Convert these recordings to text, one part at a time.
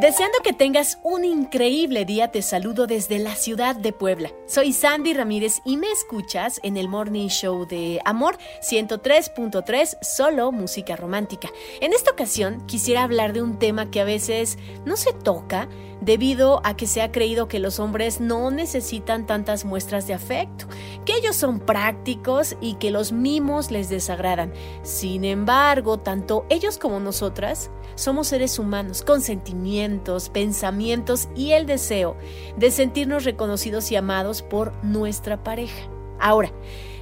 Deseando que tengas un increíble día, te saludo desde la ciudad de Puebla. Soy Sandy Ramírez y me escuchas en el Morning Show de Amor 103.3, solo música romántica. En esta ocasión quisiera hablar de un tema que a veces no se toca debido a que se ha creído que los hombres no necesitan tantas muestras de afecto, que ellos son prácticos y que los mimos les desagradan. Sin embargo, tanto ellos como nosotras somos seres humanos con sentimientos, pensamientos y el deseo de sentirnos reconocidos y amados por nuestra pareja. Ahora,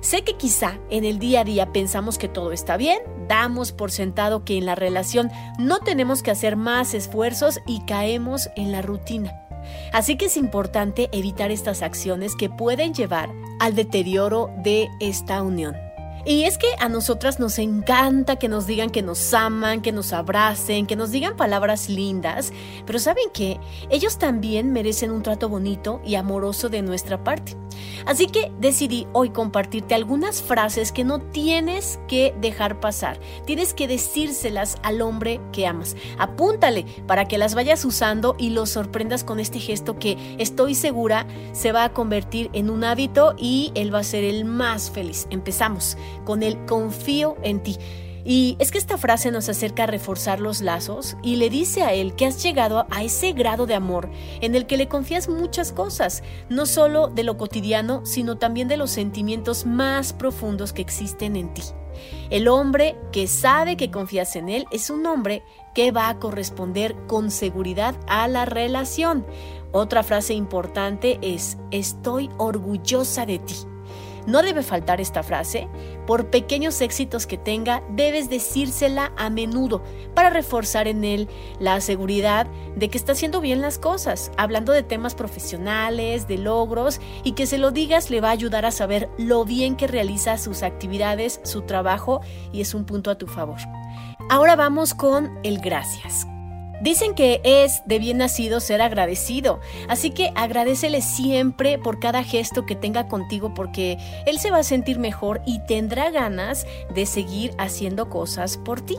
sé que quizá en el día a día pensamos que todo está bien, damos por sentado que en la relación no tenemos que hacer más esfuerzos y caemos en la rutina. Así que es importante evitar estas acciones que pueden llevar al deterioro de esta unión. Y es que a nosotras nos encanta que nos digan que nos aman, que nos abracen, que nos digan palabras lindas, pero ¿saben qué? Ellos también merecen un trato bonito y amoroso de nuestra parte. Así que decidí hoy compartirte algunas frases que no tienes que dejar pasar. Tienes que decírselas al hombre que amas. Apúntale para que las vayas usando y los sorprendas con este gesto que estoy segura se va a convertir en un hábito y él va a ser el más feliz. Empezamos con el confío en ti. Y es que esta frase nos acerca a reforzar los lazos y le dice a él que has llegado a ese grado de amor en el que le confías muchas cosas, no solo de lo cotidiano, sino también de los sentimientos más profundos que existen en ti. El hombre que sabe que confías en él es un hombre que va a corresponder con seguridad a la relación. Otra frase importante es, estoy orgullosa de ti. No debe faltar esta frase. Por pequeños éxitos que tenga, debes decírsela a menudo para reforzar en él la seguridad de que está haciendo bien las cosas, hablando de temas profesionales, de logros, y que se lo digas le va a ayudar a saber lo bien que realiza sus actividades, su trabajo, y es un punto a tu favor. Ahora vamos con el gracias. Dicen que es de bien nacido ser agradecido, así que agradecele siempre por cada gesto que tenga contigo porque él se va a sentir mejor y tendrá ganas de seguir haciendo cosas por ti.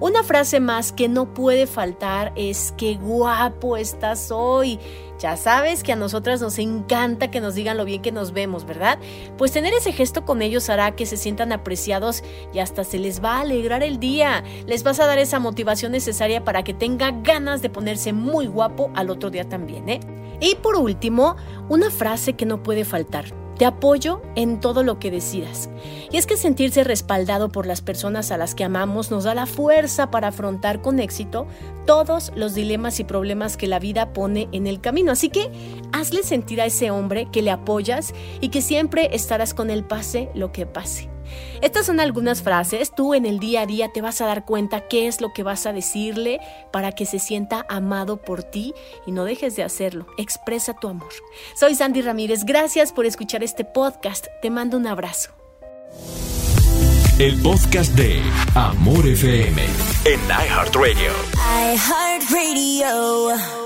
Una frase más que no puede faltar es qué guapo estás hoy. Ya sabes que a nosotras nos encanta que nos digan lo bien que nos vemos, ¿verdad? Pues tener ese gesto con ellos hará que se sientan apreciados y hasta se les va a alegrar el día. Les vas a dar esa motivación necesaria para que tenga ganas de ponerse muy guapo al otro día también, ¿eh? Y por último, una frase que no puede faltar. Te apoyo en todo lo que decidas. Y es que sentirse respaldado por las personas a las que amamos nos da la fuerza para afrontar con éxito todos los dilemas y problemas que la vida pone en el camino. Así que hazle sentir a ese hombre que le apoyas y que siempre estarás con él pase lo que pase. Estas son algunas frases, tú en el día a día te vas a dar cuenta qué es lo que vas a decirle para que se sienta amado por ti y no dejes de hacerlo, expresa tu amor. Soy Sandy Ramírez, gracias por escuchar este podcast, te mando un abrazo. El podcast de Amor FM en iHeartRadio. iHeartRadio.